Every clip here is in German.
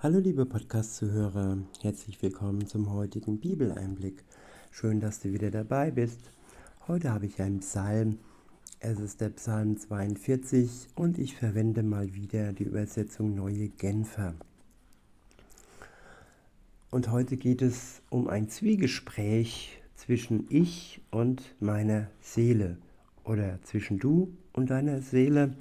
Hallo liebe Podcast-Zuhörer, herzlich willkommen zum heutigen Bibeleinblick. Schön, dass du wieder dabei bist. Heute habe ich einen Psalm. Es ist der Psalm 42 und ich verwende mal wieder die Übersetzung Neue Genfer. Und heute geht es um ein Zwiegespräch zwischen ich und meiner Seele oder zwischen du und deiner Seele.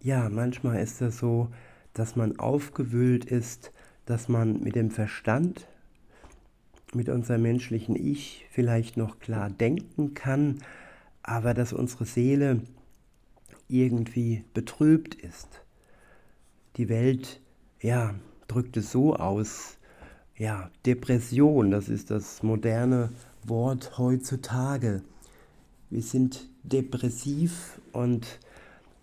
Ja, manchmal ist das so, dass man aufgewühlt ist, dass man mit dem Verstand, mit unserem menschlichen Ich vielleicht noch klar denken kann, aber dass unsere Seele irgendwie betrübt ist. Die Welt, ja, drückt es so aus, ja, Depression, das ist das moderne Wort heutzutage. Wir sind depressiv und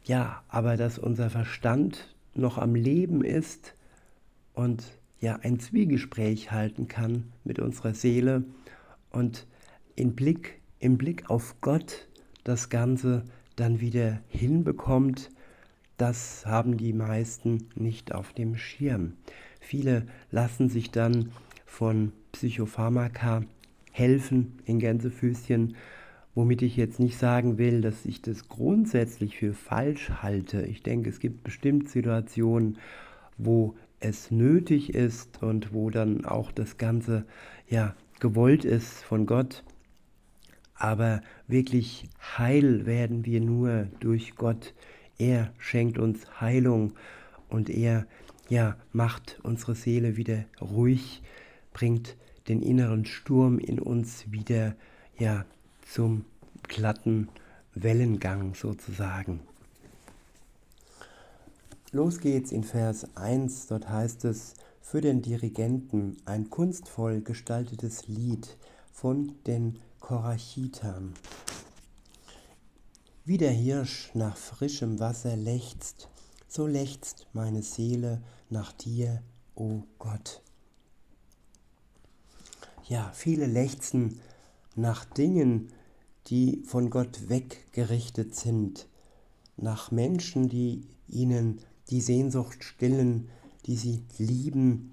ja, aber dass unser Verstand noch am Leben ist und ja ein Zwiegespräch halten kann mit unserer Seele und im Blick, im Blick auf Gott das Ganze dann wieder hinbekommt, das haben die meisten nicht auf dem Schirm. Viele lassen sich dann von Psychopharmaka helfen in Gänsefüßchen Womit ich jetzt nicht sagen will, dass ich das grundsätzlich für falsch halte. Ich denke, es gibt bestimmt Situationen, wo es nötig ist und wo dann auch das Ganze ja gewollt ist von Gott. Aber wirklich heil werden wir nur durch Gott. Er schenkt uns Heilung und er ja macht unsere Seele wieder ruhig, bringt den inneren Sturm in uns wieder ja zum glatten Wellengang sozusagen. Los geht's in Vers 1, dort heißt es, für den Dirigenten ein kunstvoll gestaltetes Lied von den Korachitern. Wie der Hirsch nach frischem Wasser lechzt, so lechzt meine Seele nach dir, o oh Gott. Ja, viele lechzen nach Dingen, die von Gott weggerichtet sind, nach Menschen, die ihnen die Sehnsucht stillen, die sie lieben,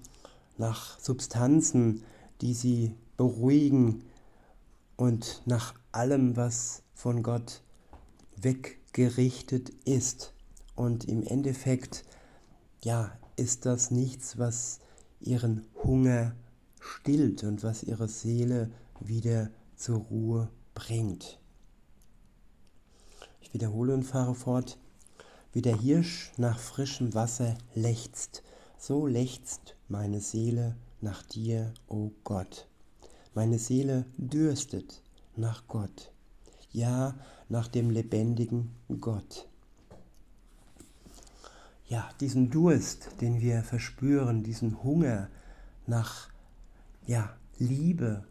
nach Substanzen, die sie beruhigen und nach allem, was von Gott weggerichtet ist. Und im Endeffekt, ja, ist das nichts, was ihren Hunger stillt und was ihre Seele wieder zur Ruhe bringt. Ich wiederhole und fahre fort. Wie der Hirsch nach frischem Wasser lechzt, so lechzt meine Seele nach dir, o oh Gott. Meine Seele dürstet nach Gott, ja, nach dem lebendigen Gott. Ja, diesen Durst, den wir verspüren, diesen Hunger nach ja, Liebe,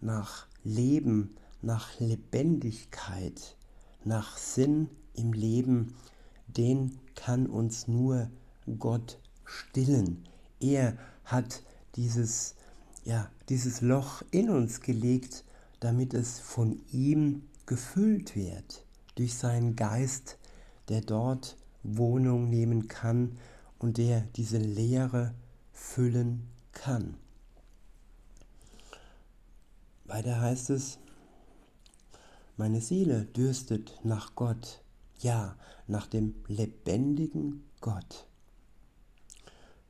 nach Leben, nach Lebendigkeit, nach Sinn im Leben, den kann uns nur Gott stillen. Er hat dieses, ja, dieses Loch in uns gelegt, damit es von ihm gefüllt wird, durch seinen Geist, der dort Wohnung nehmen kann und der diese Leere füllen kann. Weiter heißt es, meine Seele dürstet nach Gott, ja, nach dem lebendigen Gott.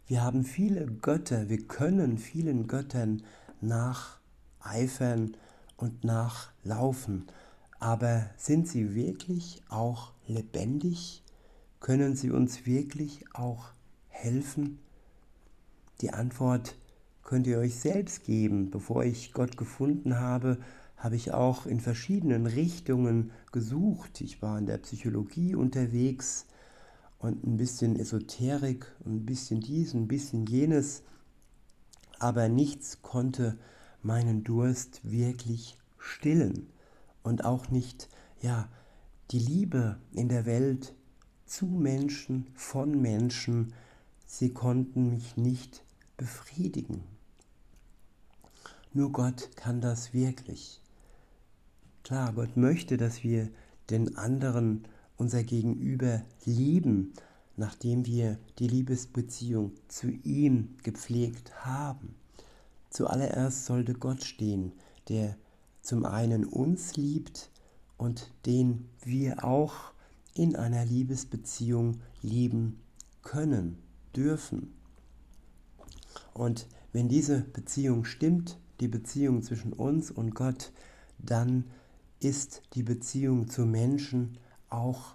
Wir haben viele Götter, wir können vielen Göttern nacheifern und nachlaufen, aber sind sie wirklich auch lebendig? Können sie uns wirklich auch helfen? Die Antwort könnt ihr euch selbst geben. Bevor ich Gott gefunden habe, habe ich auch in verschiedenen Richtungen gesucht. Ich war in der Psychologie unterwegs und ein bisschen Esoterik ein bisschen dies, ein bisschen jenes. Aber nichts konnte meinen Durst wirklich stillen und auch nicht, ja, die Liebe in der Welt zu Menschen, von Menschen, sie konnten mich nicht befriedigen. Nur Gott kann das wirklich. Klar, Gott möchte, dass wir den anderen, unser Gegenüber lieben, nachdem wir die Liebesbeziehung zu ihm gepflegt haben. Zuallererst sollte Gott stehen, der zum einen uns liebt und den wir auch in einer Liebesbeziehung lieben können, dürfen. Und wenn diese Beziehung stimmt, die Beziehung zwischen uns und Gott, dann ist die Beziehung zu Menschen auch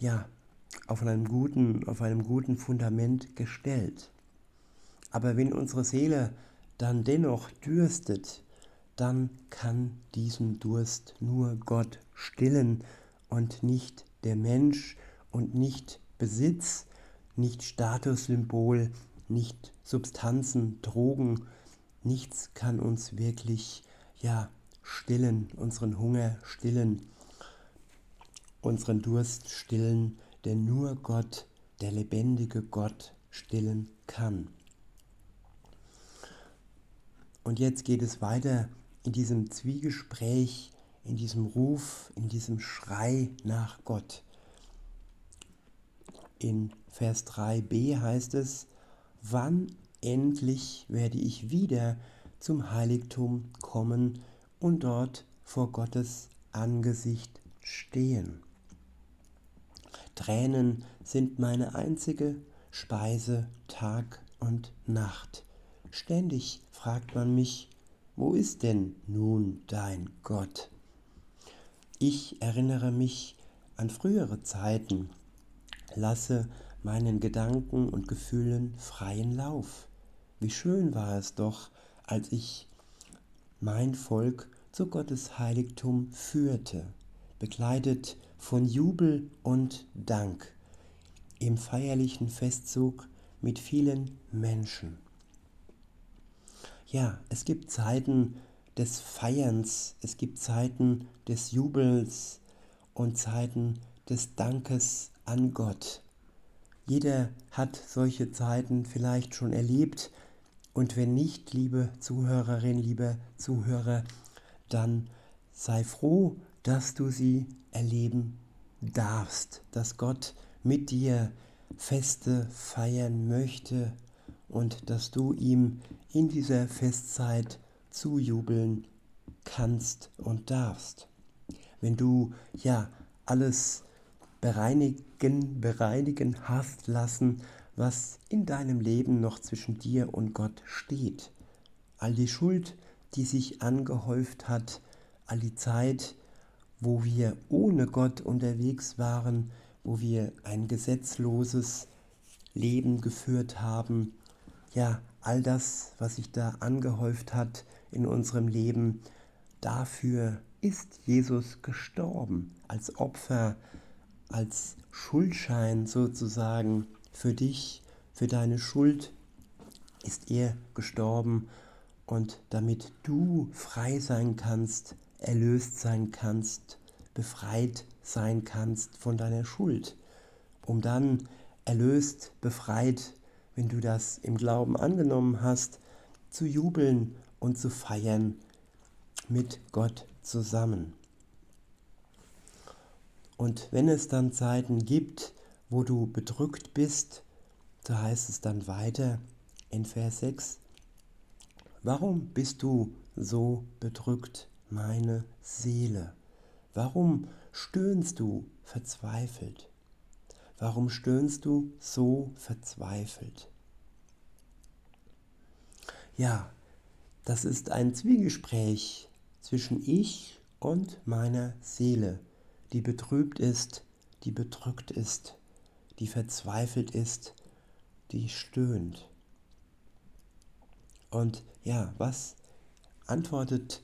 ja, auf einem guten, auf einem guten Fundament gestellt. Aber wenn unsere Seele dann dennoch dürstet, dann kann diesen Durst nur Gott stillen und nicht der Mensch und nicht Besitz, nicht Statussymbol, nicht Substanzen, Drogen, nichts kann uns wirklich ja stillen, unseren Hunger stillen, unseren Durst stillen, denn nur Gott, der lebendige Gott, stillen kann. Und jetzt geht es weiter in diesem Zwiegespräch, in diesem Ruf, in diesem Schrei nach Gott. In Vers 3b heißt es, wann endlich werde ich wieder zum Heiligtum kommen und dort vor Gottes Angesicht stehen. Tränen sind meine einzige Speise Tag und Nacht. Ständig fragt man mich, wo ist denn nun dein Gott? Ich erinnere mich an frühere Zeiten, lasse meinen Gedanken und Gefühlen freien Lauf. Wie schön war es doch, als ich mein Volk zu Gottes Heiligtum führte, begleitet von Jubel und Dank im feierlichen Festzug mit vielen Menschen. Ja, es gibt Zeiten des Feierns, es gibt Zeiten des Jubels und Zeiten des Dankes an Gott. Jeder hat solche Zeiten vielleicht schon erlebt und wenn nicht, liebe Zuhörerin, liebe Zuhörer, dann sei froh, dass du sie erleben darfst, dass Gott mit dir Feste feiern möchte und dass du ihm in dieser Festzeit zujubeln kannst und darfst. Wenn du ja alles bereinigen, bereinigen hast lassen, was in deinem Leben noch zwischen dir und Gott steht. All die Schuld, die sich angehäuft hat, all die Zeit, wo wir ohne Gott unterwegs waren, wo wir ein gesetzloses Leben geführt haben. Ja, all das, was sich da angehäuft hat in unserem Leben, dafür ist Jesus gestorben, als Opfer, als Schuldschein sozusagen für dich, für deine Schuld ist er gestorben und damit du frei sein kannst, erlöst sein kannst, befreit sein kannst von deiner Schuld, um dann erlöst, befreit, wenn du das im Glauben angenommen hast, zu jubeln und zu feiern mit Gott zusammen. Und wenn es dann Zeiten gibt, wo du bedrückt bist, so heißt es dann weiter in Vers 6, warum bist du so bedrückt? meine Seele? Warum stöhnst du verzweifelt? Warum stöhnst du so verzweifelt? Ja, das ist ein Zwiegespräch zwischen ich und meiner Seele, die betrübt ist, die bedrückt ist, die verzweifelt ist, die stöhnt. Und ja, was antwortet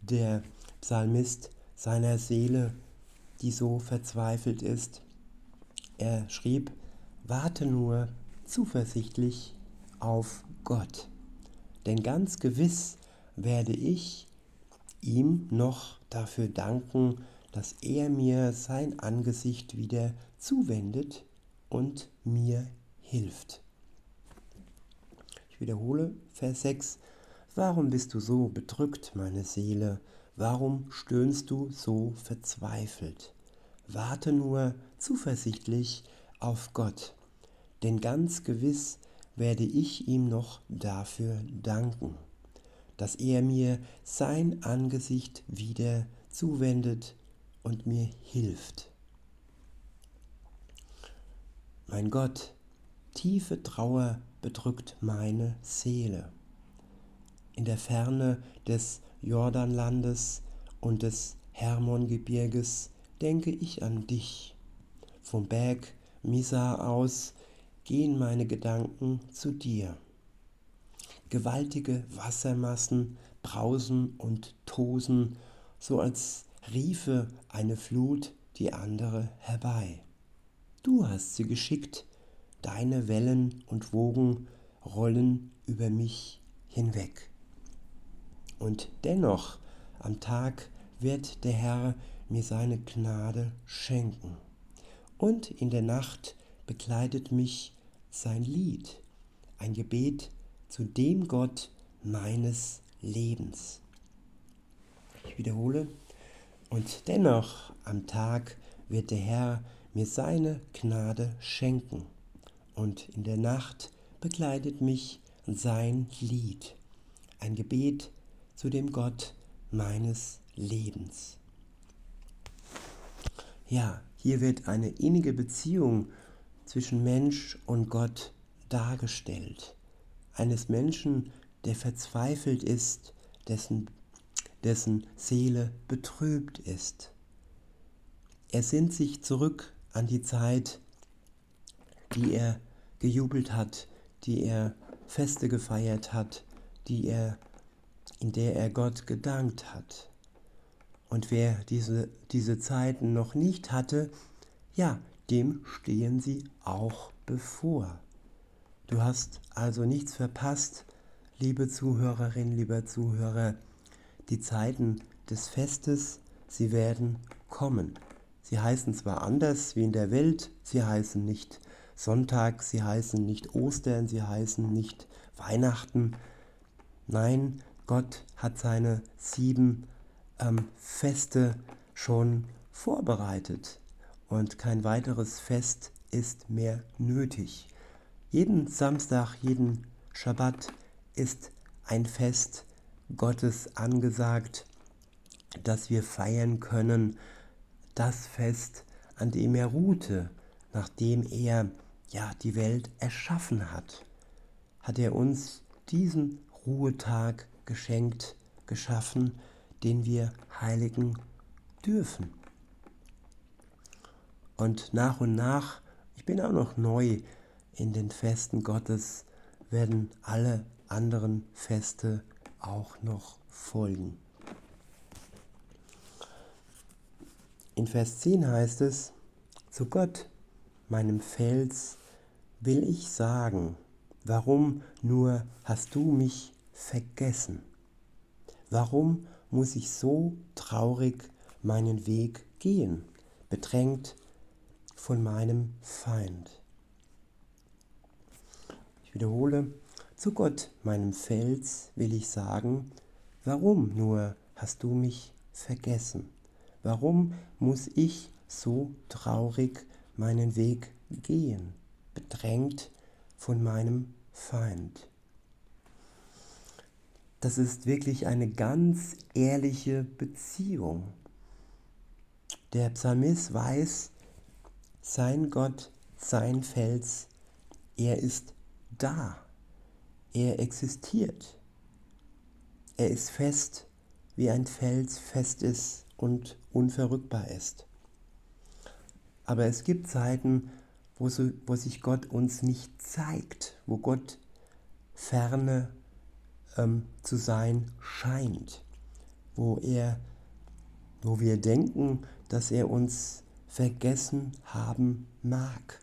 der Psalmist seiner Seele, die so verzweifelt ist. Er schrieb, warte nur zuversichtlich auf Gott, denn ganz gewiss werde ich ihm noch dafür danken, dass er mir sein Angesicht wieder zuwendet und mir hilft. Ich wiederhole Vers 6. Warum bist du so bedrückt, meine Seele? Warum stöhnst du so verzweifelt? Warte nur zuversichtlich auf Gott, denn ganz gewiss werde ich ihm noch dafür danken, dass er mir sein Angesicht wieder zuwendet und mir hilft. Mein Gott, tiefe Trauer bedrückt meine Seele. In der Ferne des Jordanlandes und des Hermongebirges denke ich an dich. Vom Berg Misa aus gehen meine Gedanken zu dir. Gewaltige Wassermassen brausen und tosen, so als riefe eine Flut die andere herbei. Du hast sie geschickt, deine Wellen und Wogen rollen über mich hinweg. Und dennoch am Tag wird der Herr mir seine Gnade schenken. Und in der Nacht bekleidet mich sein Lied, ein Gebet zu dem Gott meines Lebens. Ich wiederhole, und dennoch am Tag wird der Herr mir seine Gnade schenken, und in der Nacht bekleidet mich sein Lied, ein Gebet zu dem Gott meines Lebens. Ja, hier wird eine innige Beziehung zwischen Mensch und Gott dargestellt. Eines Menschen, der verzweifelt ist, dessen, dessen Seele betrübt ist. Er sinnt sich zurück an die Zeit, die er gejubelt hat, die er Feste gefeiert hat, die er, in der er Gott gedankt hat. Und wer diese, diese Zeiten noch nicht hatte, ja, dem stehen sie auch bevor. Du hast also nichts verpasst, liebe Zuhörerin, lieber Zuhörer. Die Zeiten des Festes, sie werden kommen. Sie heißen zwar anders wie in der Welt, sie heißen nicht Sonntag, sie heißen nicht Ostern, sie heißen nicht Weihnachten. Nein, Gott hat seine sieben ähm, Feste schon vorbereitet und kein weiteres Fest ist mehr nötig. Jeden Samstag, jeden Schabbat ist ein Fest Gottes angesagt, das wir feiern können, das Fest, an dem er ruhte, nachdem er ja die Welt erschaffen hat, hat er uns diesen Ruhetag geschenkt, geschaffen, den wir heiligen dürfen. Und nach und nach, ich bin auch noch neu in den Festen Gottes, werden alle anderen Feste auch noch folgen. In Vers 10 heißt es, zu Gott, meinem Fels, will ich sagen, warum nur hast du mich vergessen? Warum muss ich so traurig meinen Weg gehen, bedrängt von meinem Feind. Ich wiederhole, zu Gott, meinem Fels, will ich sagen, warum nur hast du mich vergessen? Warum muss ich so traurig meinen Weg gehen, bedrängt von meinem Feind? das ist wirklich eine ganz ehrliche Beziehung. Der Psalmist weiß, sein Gott, sein Fels, er ist da. Er existiert. Er ist fest, wie ein Fels fest ist und unverrückbar ist. Aber es gibt Zeiten, wo, so, wo sich Gott uns nicht zeigt, wo Gott ferne ähm, zu sein scheint, wo er, wo wir denken, dass er uns vergessen haben mag.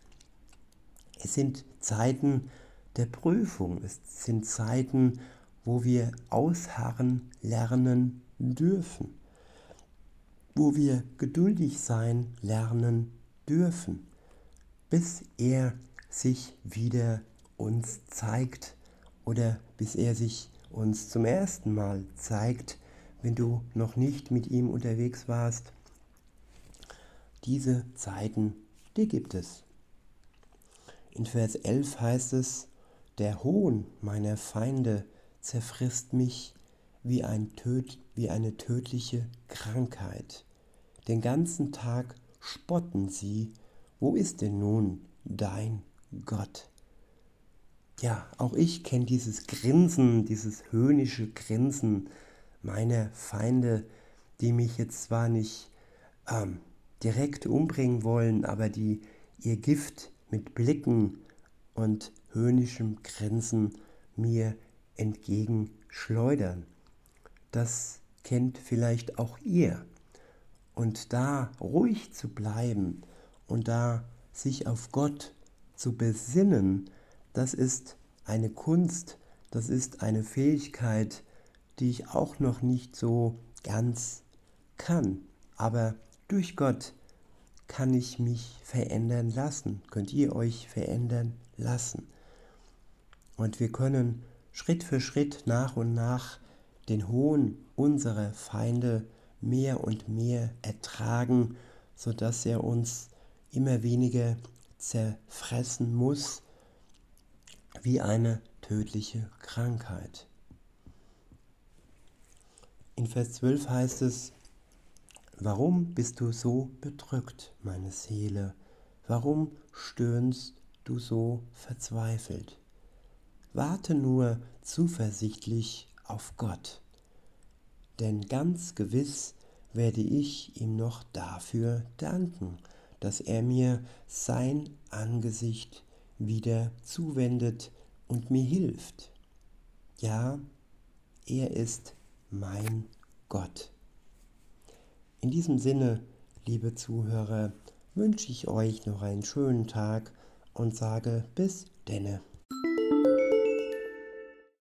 Es sind Zeiten der Prüfung, es sind Zeiten, wo wir ausharren lernen dürfen, wo wir geduldig sein lernen dürfen, bis er sich wieder uns zeigt oder bis er sich uns zum ersten Mal zeigt, wenn du noch nicht mit ihm unterwegs warst. Diese Zeiten, die gibt es. In Vers 11 heißt es, der Hohn meiner Feinde zerfrisst mich wie, ein Töd, wie eine tödliche Krankheit. Den ganzen Tag spotten sie, wo ist denn nun dein Gott? Ja, auch ich kenne dieses Grinsen, dieses höhnische Grinsen meiner Feinde, die mich jetzt zwar nicht ähm, direkt umbringen wollen, aber die ihr Gift mit Blicken und höhnischem Grinsen mir entgegenschleudern. Das kennt vielleicht auch ihr. Und da ruhig zu bleiben und da sich auf Gott zu besinnen, das ist eine Kunst, das ist eine Fähigkeit, die ich auch noch nicht so ganz kann. Aber durch Gott kann ich mich verändern lassen, könnt ihr euch verändern lassen. Und wir können Schritt für Schritt nach und nach den Hohn unserer Feinde mehr und mehr ertragen, sodass er uns immer weniger zerfressen muss wie eine tödliche Krankheit. In Vers 12 heißt es, Warum bist du so bedrückt, meine Seele? Warum stöhnst du so verzweifelt? Warte nur zuversichtlich auf Gott, denn ganz gewiss werde ich ihm noch dafür danken, dass er mir sein Angesicht wieder zuwendet und mir hilft. Ja, er ist mein Gott. In diesem Sinne, liebe Zuhörer, wünsche ich euch noch einen schönen Tag und sage bis denne.